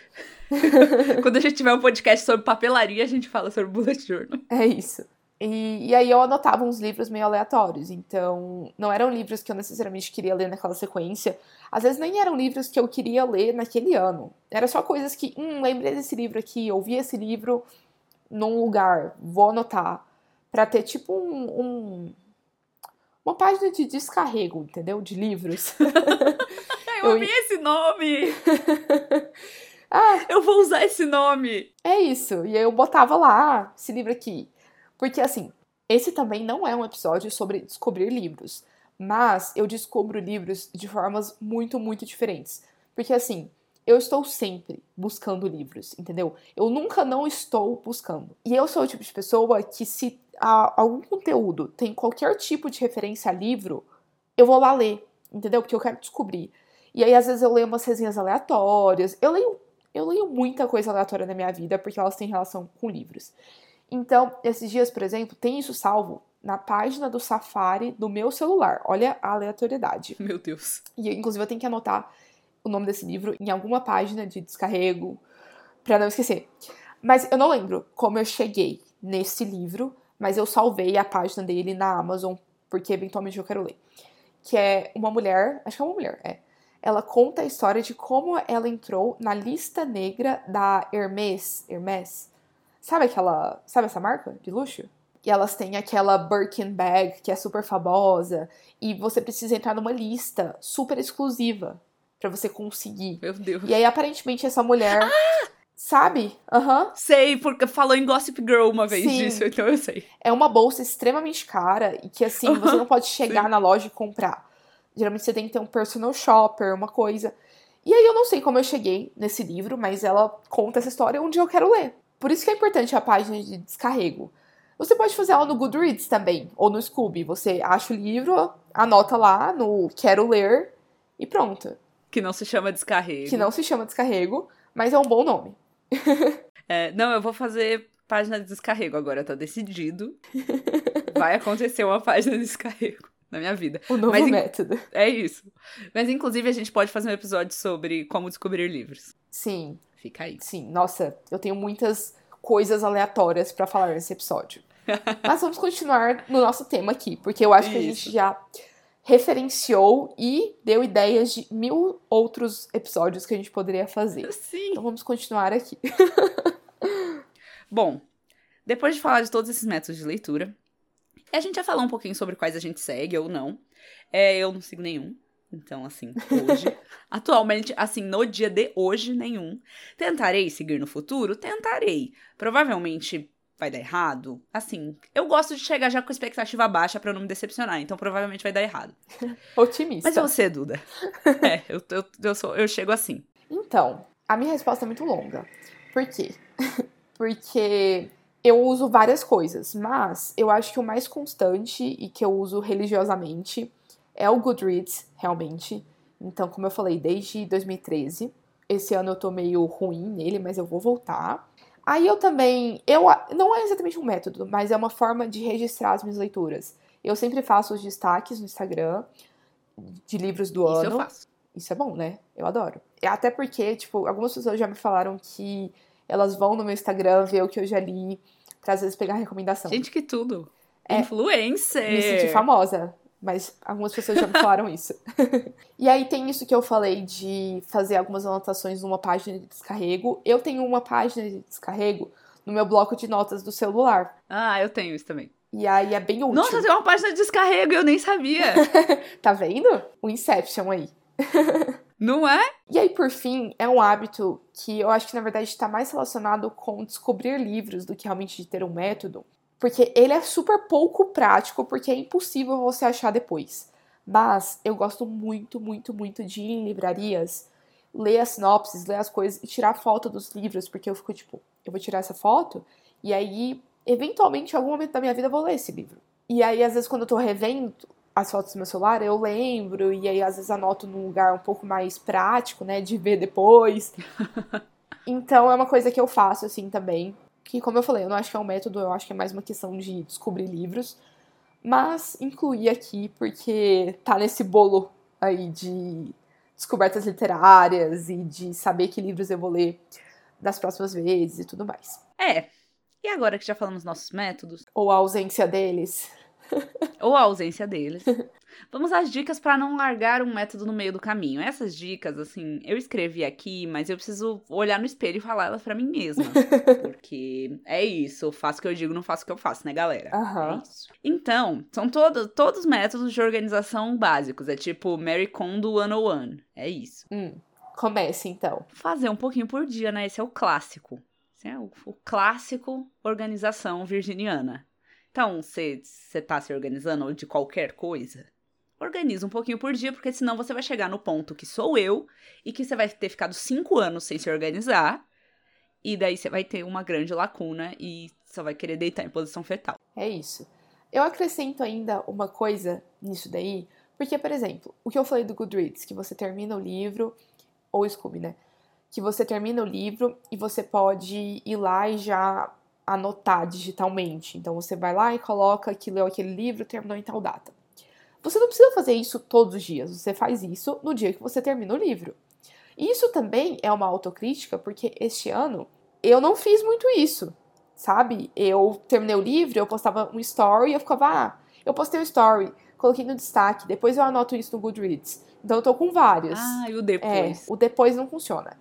[LAUGHS] Quando a gente tiver um podcast sobre papelaria, a gente fala sobre bullet journal. É isso. E, e aí eu anotava uns livros meio aleatórios. Então, não eram livros que eu necessariamente queria ler naquela sequência. Às vezes nem eram livros que eu queria ler naquele ano. Era só coisas que, hum, lembrei desse livro aqui, ouvi esse livro num lugar, vou anotar. Pra ter tipo um, um- uma página de descarrego, entendeu? De livros. [LAUGHS] Eu, amei esse nome! [LAUGHS] ah, Eu vou usar esse nome! É isso. E aí eu botava lá esse livro aqui. Porque assim, esse também não é um episódio sobre descobrir livros. Mas eu descubro livros de formas muito, muito diferentes. Porque assim, eu estou sempre buscando livros, entendeu? Eu nunca não estou buscando. E eu sou o tipo de pessoa que se algum conteúdo tem qualquer tipo de referência a livro, eu vou lá ler, entendeu? Porque eu quero descobrir. E aí, às vezes, eu leio umas resenhas aleatórias. Eu leio eu leio muita coisa aleatória na minha vida porque elas têm relação com livros. Então, esses dias, por exemplo, tem isso salvo na página do Safari do meu celular. Olha a aleatoriedade. Meu Deus. E inclusive eu tenho que anotar o nome desse livro em alguma página de descarrego pra não esquecer. Mas eu não lembro como eu cheguei nesse livro, mas eu salvei a página dele na Amazon porque eventualmente eu quero ler. Que é uma mulher, acho que é uma mulher, é. Ela conta a história de como ela entrou na lista negra da Hermès, Hermès. Sabe aquela, sabe essa marca de luxo? E elas têm aquela Birkin bag que é super famosa e você precisa entrar numa lista super exclusiva pra você conseguir. Meu Deus. E aí aparentemente essa mulher, sabe? Aham. Sei, porque falou em Gossip Girl uma vez Sim. disso, então eu sei. É uma bolsa extremamente cara e que assim, você não pode chegar na loja e comprar. Geralmente você tem que ter um personal shopper, uma coisa. E aí eu não sei como eu cheguei nesse livro, mas ela conta essa história onde eu quero ler. Por isso que é importante a página de descarrego. Você pode fazer ela no Goodreads também, ou no Scooby. Você acha o livro, anota lá no quero ler e pronto. Que não se chama descarrego. Que não se chama descarrego, mas é um bom nome. [LAUGHS] É, não, eu vou fazer página de descarrego agora, tá decidido. [LAUGHS] Vai acontecer uma página de descarrego na minha vida. O novo Mas método. É isso. Mas inclusive a gente pode fazer um episódio sobre como descobrir livros. Sim, Fica aí. sim. Nossa, eu tenho muitas coisas aleatórias pra falar nesse episódio. [LAUGHS] Mas vamos continuar no nosso tema aqui, porque eu acho que a gente Isso. já referenciou e deu ideias de mil outros episódios que a gente poderia fazer. Sim. Então vamos continuar aqui. [LAUGHS] Bom, depois de falar de todos esses métodos de leitura, a gente já falou um pouquinho sobre quais a gente segue ou não. É, eu não sigo nenhum. Então, assim, hoje, [LAUGHS] atualmente, assim, no dia de hoje, nenhum. Tentarei seguir no futuro? Tentarei. Provavelmente vai dar errado. Assim, eu gosto de chegar já com expectativa baixa pra não me decepcionar, então provavelmente vai dar errado. [LAUGHS] Otimista. Mas você, Duda? [LAUGHS] é, eu, eu, eu, sou, eu chego assim. Então, a minha resposta é muito longa. Por quê? Porque eu uso várias coisas, mas eu acho que o mais constante e que eu uso religiosamente é o Goodreads, realmente. Então, como eu falei, desde 2013. Esse ano eu tô meio ruim nele, mas eu vou voltar. Aí eu também, eu não é exatamente um método, mas é uma forma de registrar as minhas leituras. Eu sempre faço os destaques no Instagram de livros do Isso ano. eu faço. Isso é bom, né? Eu adoro. E Até porque, tipo, algumas pessoas já me falaram que elas vão no meu Instagram ver o que eu já li, pra às vezes pegar recomendação. Gente, que tudo. É. Influencer. Me senti famosa, mas algumas pessoas já me falaram [LAUGHS] isso. e aí tem isso que eu falei de fazer algumas anotações numa página de descarrego. Eu tenho uma página de descarrego no meu bloco de notas do celular. Ah, eu tenho isso também. E aí é bem útil. Nossa, tem uma página de descarrego, eu nem sabia. [LAUGHS] tá vendo? O Inception aí. [LAUGHS] Não é? E aí, por fim, é um hábito que eu acho que na verdade está mais relacionado com descobrir livros do que realmente de ter um método. Porque ele é super pouco prático, porque é impossível você achar depois. Mas eu gosto muito, muito, muito de ir em livrarias, ler as sinopses, ler as coisas e tirar foto dos livros, porque eu fico tipo, eu vou tirar essa foto e aí, eventualmente, em algum momento da minha vida, eu vou ler esse livro. E aí, às vezes, quando eu tô revendo as fotos do meu celular, eu lembro, e aí às vezes anoto num lugar um pouco mais prático, né, de ver depois. [LAUGHS] então é uma coisa que eu faço assim também. Que, como eu falei, eu não acho que é um método, eu acho que é mais uma questão de descobrir livros. Mas incluí aqui porque tá nesse bolo aí de descobertas literárias e de saber que livros eu vou ler das próximas vezes e tudo mais. É. E agora que já falamos nossos métodos? Ou a ausência deles. [LAUGHS] Ou a ausência deles. Vamos às dicas para não largar um método no meio do caminho. Essas dicas, assim, eu escrevi aqui, mas eu preciso olhar no espelho e falar elas para mim mesma. [LAUGHS] Porque é isso, eu faço o que eu digo, não faço o que eu faço, né, galera? Uhum. É isso. Então, são todo, todos métodos de organização básicos. É tipo Mary Kondo 101. É isso. Hum, comece, então. Fazer um pouquinho por dia, né? Esse é o clássico. Esse é o, o clássico organização virginiana. Então, você está se organizando de qualquer coisa? Organiza um pouquinho por dia, porque senão você vai chegar no ponto que sou eu e que você vai ter ficado cinco anos sem se organizar. E daí você vai ter uma grande lacuna e só vai querer deitar em posição fetal. É isso. Eu acrescento ainda uma coisa nisso daí, porque, por exemplo, o que eu falei do Goodreads, que você termina o livro, ou Scooby, né? Que você termina o livro e você pode ir lá e já anotar digitalmente. Então você vai lá e coloca que leu aquele livro, terminou em tal data. Você não precisa fazer isso todos os dias, você faz isso no dia que você termina o livro. Isso também é uma autocrítica, porque este ano eu não fiz muito isso, sabe? Eu terminei o livro, eu postava um story eu ficava, ah, eu postei um story, coloquei no destaque, depois eu anoto isso no Goodreads. Então eu tô com vários. Ah, e o depois? É, o depois não funciona.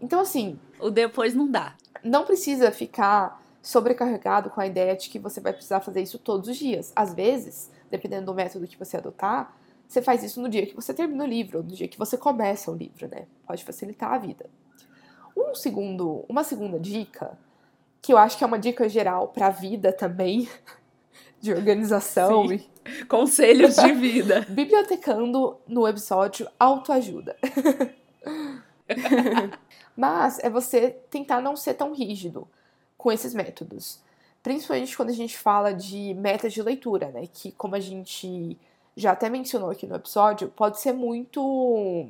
Então, assim. O depois não dá. Não precisa ficar sobrecarregado com a ideia de que você vai precisar fazer isso todos os dias. Às vezes, dependendo do método que você adotar, você faz isso no dia que você termina o livro, ou no dia que você começa o livro, né? Pode facilitar a vida. Um segundo, uma segunda dica, que eu acho que é uma dica geral para a vida também, [LAUGHS] de organização Sim. e conselhos de [LAUGHS] vida. Bibliotecando no episódio autoajuda. [LAUGHS] Mas é você tentar não ser tão rígido com esses métodos. Principalmente quando a gente fala de metas de leitura, né? Que, como a gente já até mencionou aqui no episódio, pode ser muito.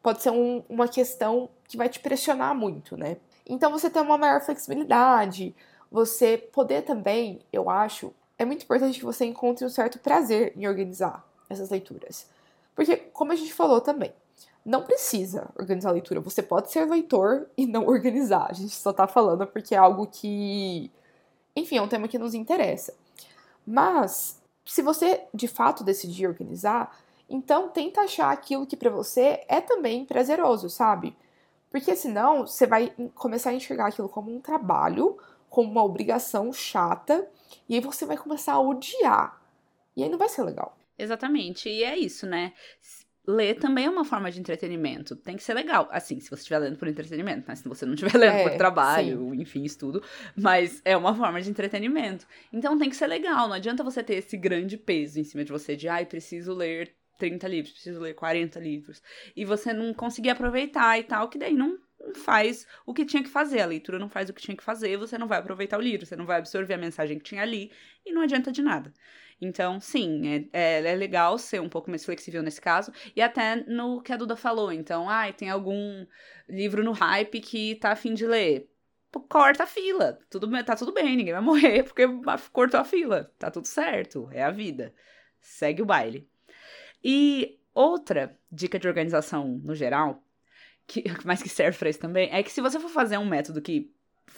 Pode ser um, uma questão que vai te pressionar muito, né? Então, você ter uma maior flexibilidade, você poder também, eu acho, é muito importante que você encontre um certo prazer em organizar essas leituras. Porque, como a gente falou também, não precisa organizar a leitura. Você pode ser leitor e não organizar. A gente só tá falando porque é algo que, enfim, é um tema que nos interessa. Mas, se você de fato decidir organizar, então tenta achar aquilo que para você é também prazeroso, sabe? Porque senão você vai começar a enxergar aquilo como um trabalho, como uma obrigação chata, e aí você vai começar a odiar. E aí não vai ser legal. Exatamente. E é isso, né? Ler também é uma forma de entretenimento. Tem que ser legal. Assim, se você estiver lendo por entretenimento, né? Se você não estiver [LAUGHS] lendo é, por trabalho, sim. enfim, estudo. Mas é uma forma de entretenimento. Então tem que ser legal. Não adianta você ter esse grande peso em cima de você de, ai, preciso ler 30 livros, preciso ler 40 livros. E você não conseguir aproveitar e tal, que daí não faz o que tinha que fazer. A leitura não faz o que tinha que fazer, você não vai aproveitar o livro, você não vai absorver a mensagem que tinha ali e não adianta de nada. Então, sim, é, é, é, legal ser um pouco mais flexível nesse caso. E até no que a Duda falou. Então, ai, ah, tem algum livro no hype que tá afim de ler. Corta a fila. Tudo, tá tudo bem, ninguém vai morrer [LAUGHS] porque cortou a fila. Tá tudo certo. É a vida. Segue o baile. E outra dica de organização no geral, que, [LAUGHS] mas que serve para isso também, é que se você for fazer um método que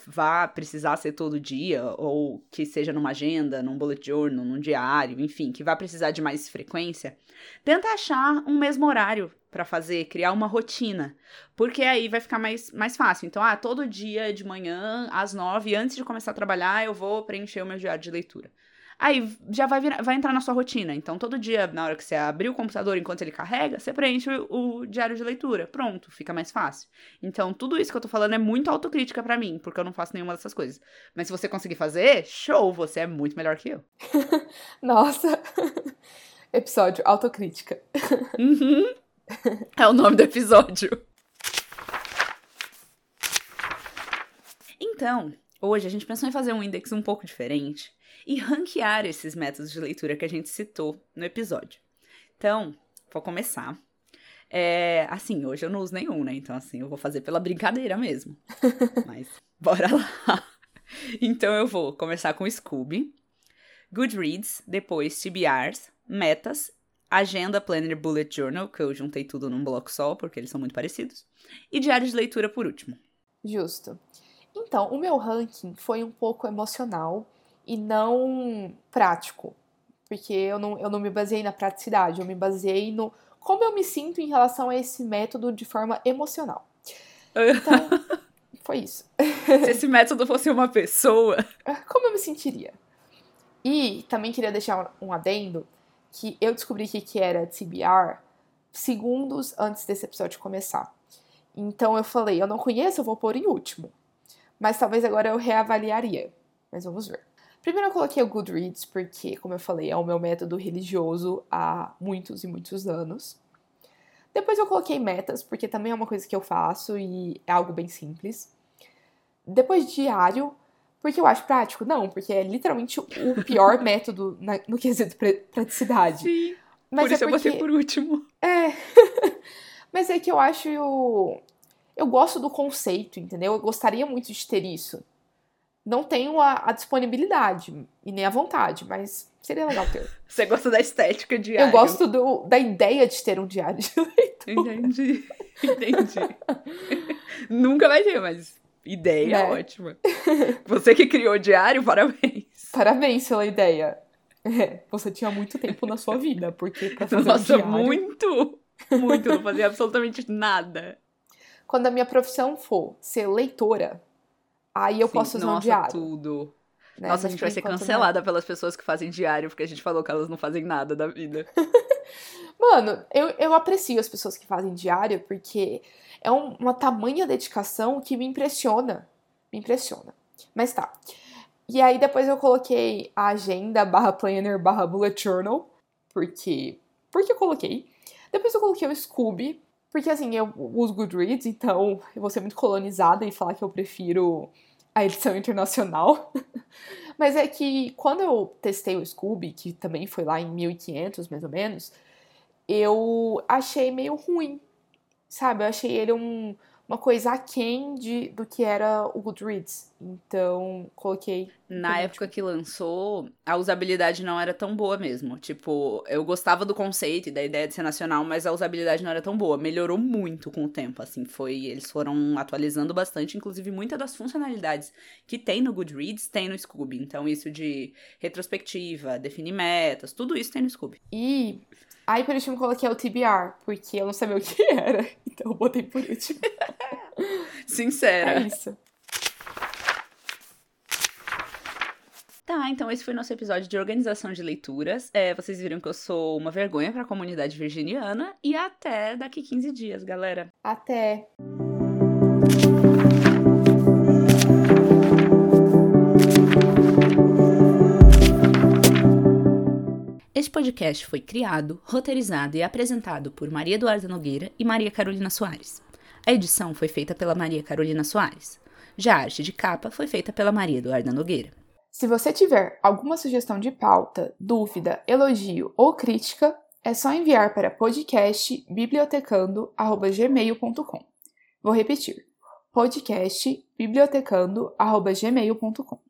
vá precisar ser todo dia, ou que seja numa agenda, num bullet journal, num diário, enfim, que vá precisar de mais frequência, tenta achar um mesmo horário para fazer, criar uma rotina, porque aí vai ficar mais, mais fácil. Então, ah, todo dia de manhã, às nove, antes de começar a trabalhar, eu vou preencher o meu diário de leitura. Aí já vai, virar, vai entrar na sua rotina. Então, todo dia, na hora que você abrir o computador enquanto ele carrega, você preenche o, o diário de leitura. Pronto, fica mais fácil. Então, tudo isso que eu tô falando é muito autocrítica para mim, porque eu não faço nenhuma dessas coisas. Mas se você conseguir fazer, show, você é muito melhor que eu. [LAUGHS] Nossa! [LAUGHS] Episódio autocrítica. Uhum. É o nome do episódio. Então, hoje a gente pensou em fazer um index um pouco diferente e ranquear esses métodos de leitura que a gente citou no episódio. Então, vou começar. É, assim, hoje eu não uso nenhum, né? Então, assim, eu vou fazer pela brincadeira mesmo. [LAUGHS] Mas, bora lá. Então, eu vou começar com Scooby, Goodreads, depois TBRs, Metas, Agenda Planner Bullet Journal, que eu juntei tudo num bloco só, porque eles são muito parecidos, e Diário de Leitura por último. Justo. Então, o meu ranking foi um pouco emocional e não prático. Porque eu não, eu não me baseei na praticidade, eu me baseei no como eu me sinto em relação a esse método de forma emocional. Então, [LAUGHS] foi isso. Se esse método fosse uma pessoa. Como eu me sentiria? E também queria deixar um adendo que eu descobri que, que era TBR segundos antes desse episódio começar. Então eu falei, eu não conheço, eu vou pôr em último. Mas talvez agora eu reavaliaria. Mas vamos ver. Primeiro eu coloquei o Goodreads, porque, como eu falei, é o meu método religioso há muitos e muitos anos. Depois eu coloquei metas, porque também é uma coisa que eu faço e é algo bem simples. Depois diário, porque eu acho prático? Não, porque é literalmente o pior [LAUGHS] método na, no quesito praticidade. Sim. Mas por é isso porque... eu botei por último. É. [LAUGHS] Mas é que eu acho. Eu... eu gosto do conceito, entendeu? Eu gostaria muito de ter isso não tenho a, a, disponibilidade e nem a vontade, mas seria legal ter. [LAUGHS] Você gosta da estética diária? Eu gosto do, da ideia de ter um diário de leitura. Entendi, [LAUGHS] entendi. [LAUGHS] Nunca vai ter, mas ideia é. ótima. Você que criou o diário, parabéns. Parabéns pela ideia. É, você tinha muito tempo na sua vida, porque pra fazer Nossa, um diário... muito, muito, não fazia absolutamente nada. Quando a minha profissão for ser leitora, Aí eu Sim, posso usar nossa, um diário. tudo. Né? Nossa, a gente vai ser cancelada não. pelas pessoas que fazem diário, porque a gente falou que elas não fazem nada da vida. [LAUGHS] Mano, eu, eu aprecio as pessoas que fazem diário, porque é um, uma tamanha dedicação que me impressiona. Me impressiona. Mas tá. E aí depois eu coloquei a agenda barra planner barra bullet journal, porque. Porque eu coloquei. Depois eu coloquei o Scooby, porque assim, eu uso Goodreads, então eu vou ser muito colonizada e falar que eu prefiro a edição internacional. [LAUGHS] Mas é que quando eu testei o Scooby, que também foi lá em 1500 mais ou menos, eu achei meio ruim, sabe? Eu achei ele um, uma coisa aquém de, do que era o Goodreads. Então, coloquei. Na época que lançou, a usabilidade não era tão boa mesmo. Tipo, eu gostava do conceito e da ideia de ser nacional, mas a usabilidade não era tão boa. Melhorou muito com o tempo, assim. Foi. Eles foram atualizando bastante, inclusive muitas das funcionalidades que tem no Goodreads tem no Scooby. Então, isso de retrospectiva, definir metas, tudo isso tem no Scooby. E Aí por último coloquei o TBR, porque eu não sabia o que [LAUGHS] era. Então eu botei por último. [LAUGHS] Sincera. É isso. Tá, então esse foi nosso episódio de organização de leituras. É, vocês viram que eu sou uma vergonha para a comunidade virginiana. E até daqui 15 dias, galera. Até. Este podcast foi criado, roteirizado e apresentado por Maria Eduarda Nogueira e Maria Carolina Soares. A edição foi feita pela Maria Carolina Soares. Já a arte de capa foi feita pela Maria Eduarda Nogueira. Se você tiver alguma sugestão de pauta, dúvida, elogio ou crítica, é só enviar para podcastbibliotecando@gmail.com. Vou repetir: podcastbibliotecando@gmail.com.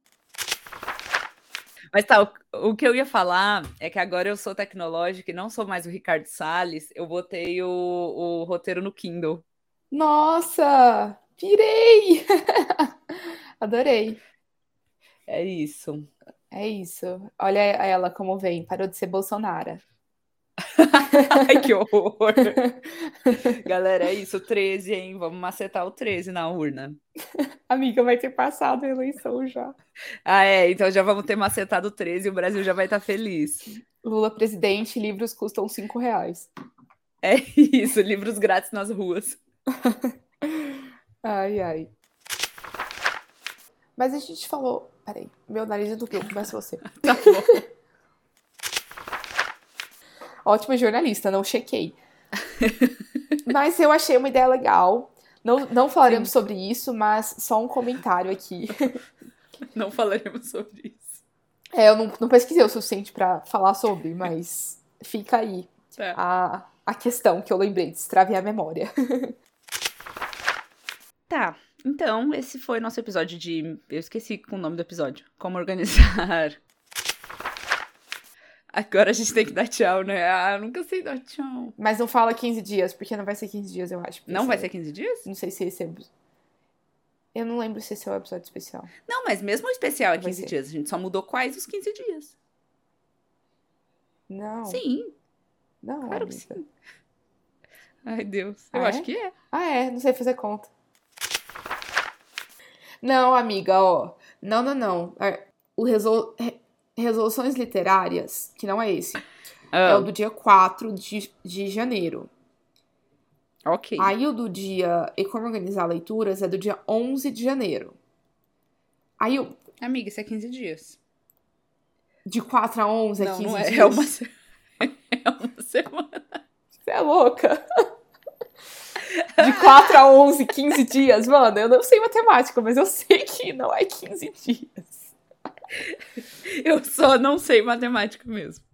Mas tá, o, o, que eu ia falar é que agora eu sou tecnológica e não sou mais o Ricardo Salles, eu botei o, o roteiro no Kindle. Nossa! Pirei! [LAUGHS] Adorei. É isso. É isso. Olha ela como vem, parou de ser Bolsonaro. [LAUGHS] Ai, que horror. [LAUGHS] Galera, é isso, 13, hein? Vamos macetar o 13 na urna. Amiga, vai ter passado a eleição já. Ah, é, então já vamos ter macetado o 13 e o Brasil já vai estar tá feliz. Lula presidente, livros custam 5 reais. É isso, livros grátis nas ruas. [LAUGHS] ai, ai. Mas a gente falou. Peraí, meu nariz entupiu, começa você. tá bom. Ótima jornalista, não chequei. [LAUGHS] mas eu achei uma ideia legal. Não, não falaremos Sim. sobre isso, mas só um comentário aqui. [LAUGHS] Não falaremos sobre isso. É, eu não, não pesquisei o suficiente para falar sobre, mas fica aí é. a, a questão que eu lembrei, destravei a memória. [LAUGHS] Tá, então esse foi nosso episódio de. Eu esqueci o nome do episódio. Como organizar Agora a gente tem que dar tchau, né? Ah, eu nunca sei dar tchau. Mas não fala 15 dias, porque não vai ser 15 dias, eu acho. Não vai ser 15 dias? Não sei se esse é. Eu não lembro se esse é o episódio especial. Não, mas mesmo o especial é 15 dias. A gente só mudou quais os 15 dias. Não. Sim. Não. Claro amiga. que sim. Ai, Deus. Eu ah, acho é? que é. Ah, é. Não sei fazer conta. Não, amiga, ó. Não, não, não. É, o resol resoluções literárias, que não é esse, oh. é o do dia 4 de, de janeiro. Ok. Aí o do dia E Como Organizar Leituras é do dia 11 de janeiro. Aí o... Amiga, isso é 15 dias. De 4 a 11 é não, 15 não é, dias? É uma, se... [LAUGHS] é uma semana. Você é louca. De 4 a 11, 15 dias, mano. Eu não sei matemática, mas eu sei que não é 15 dias. Eu só não sei matemática mesmo.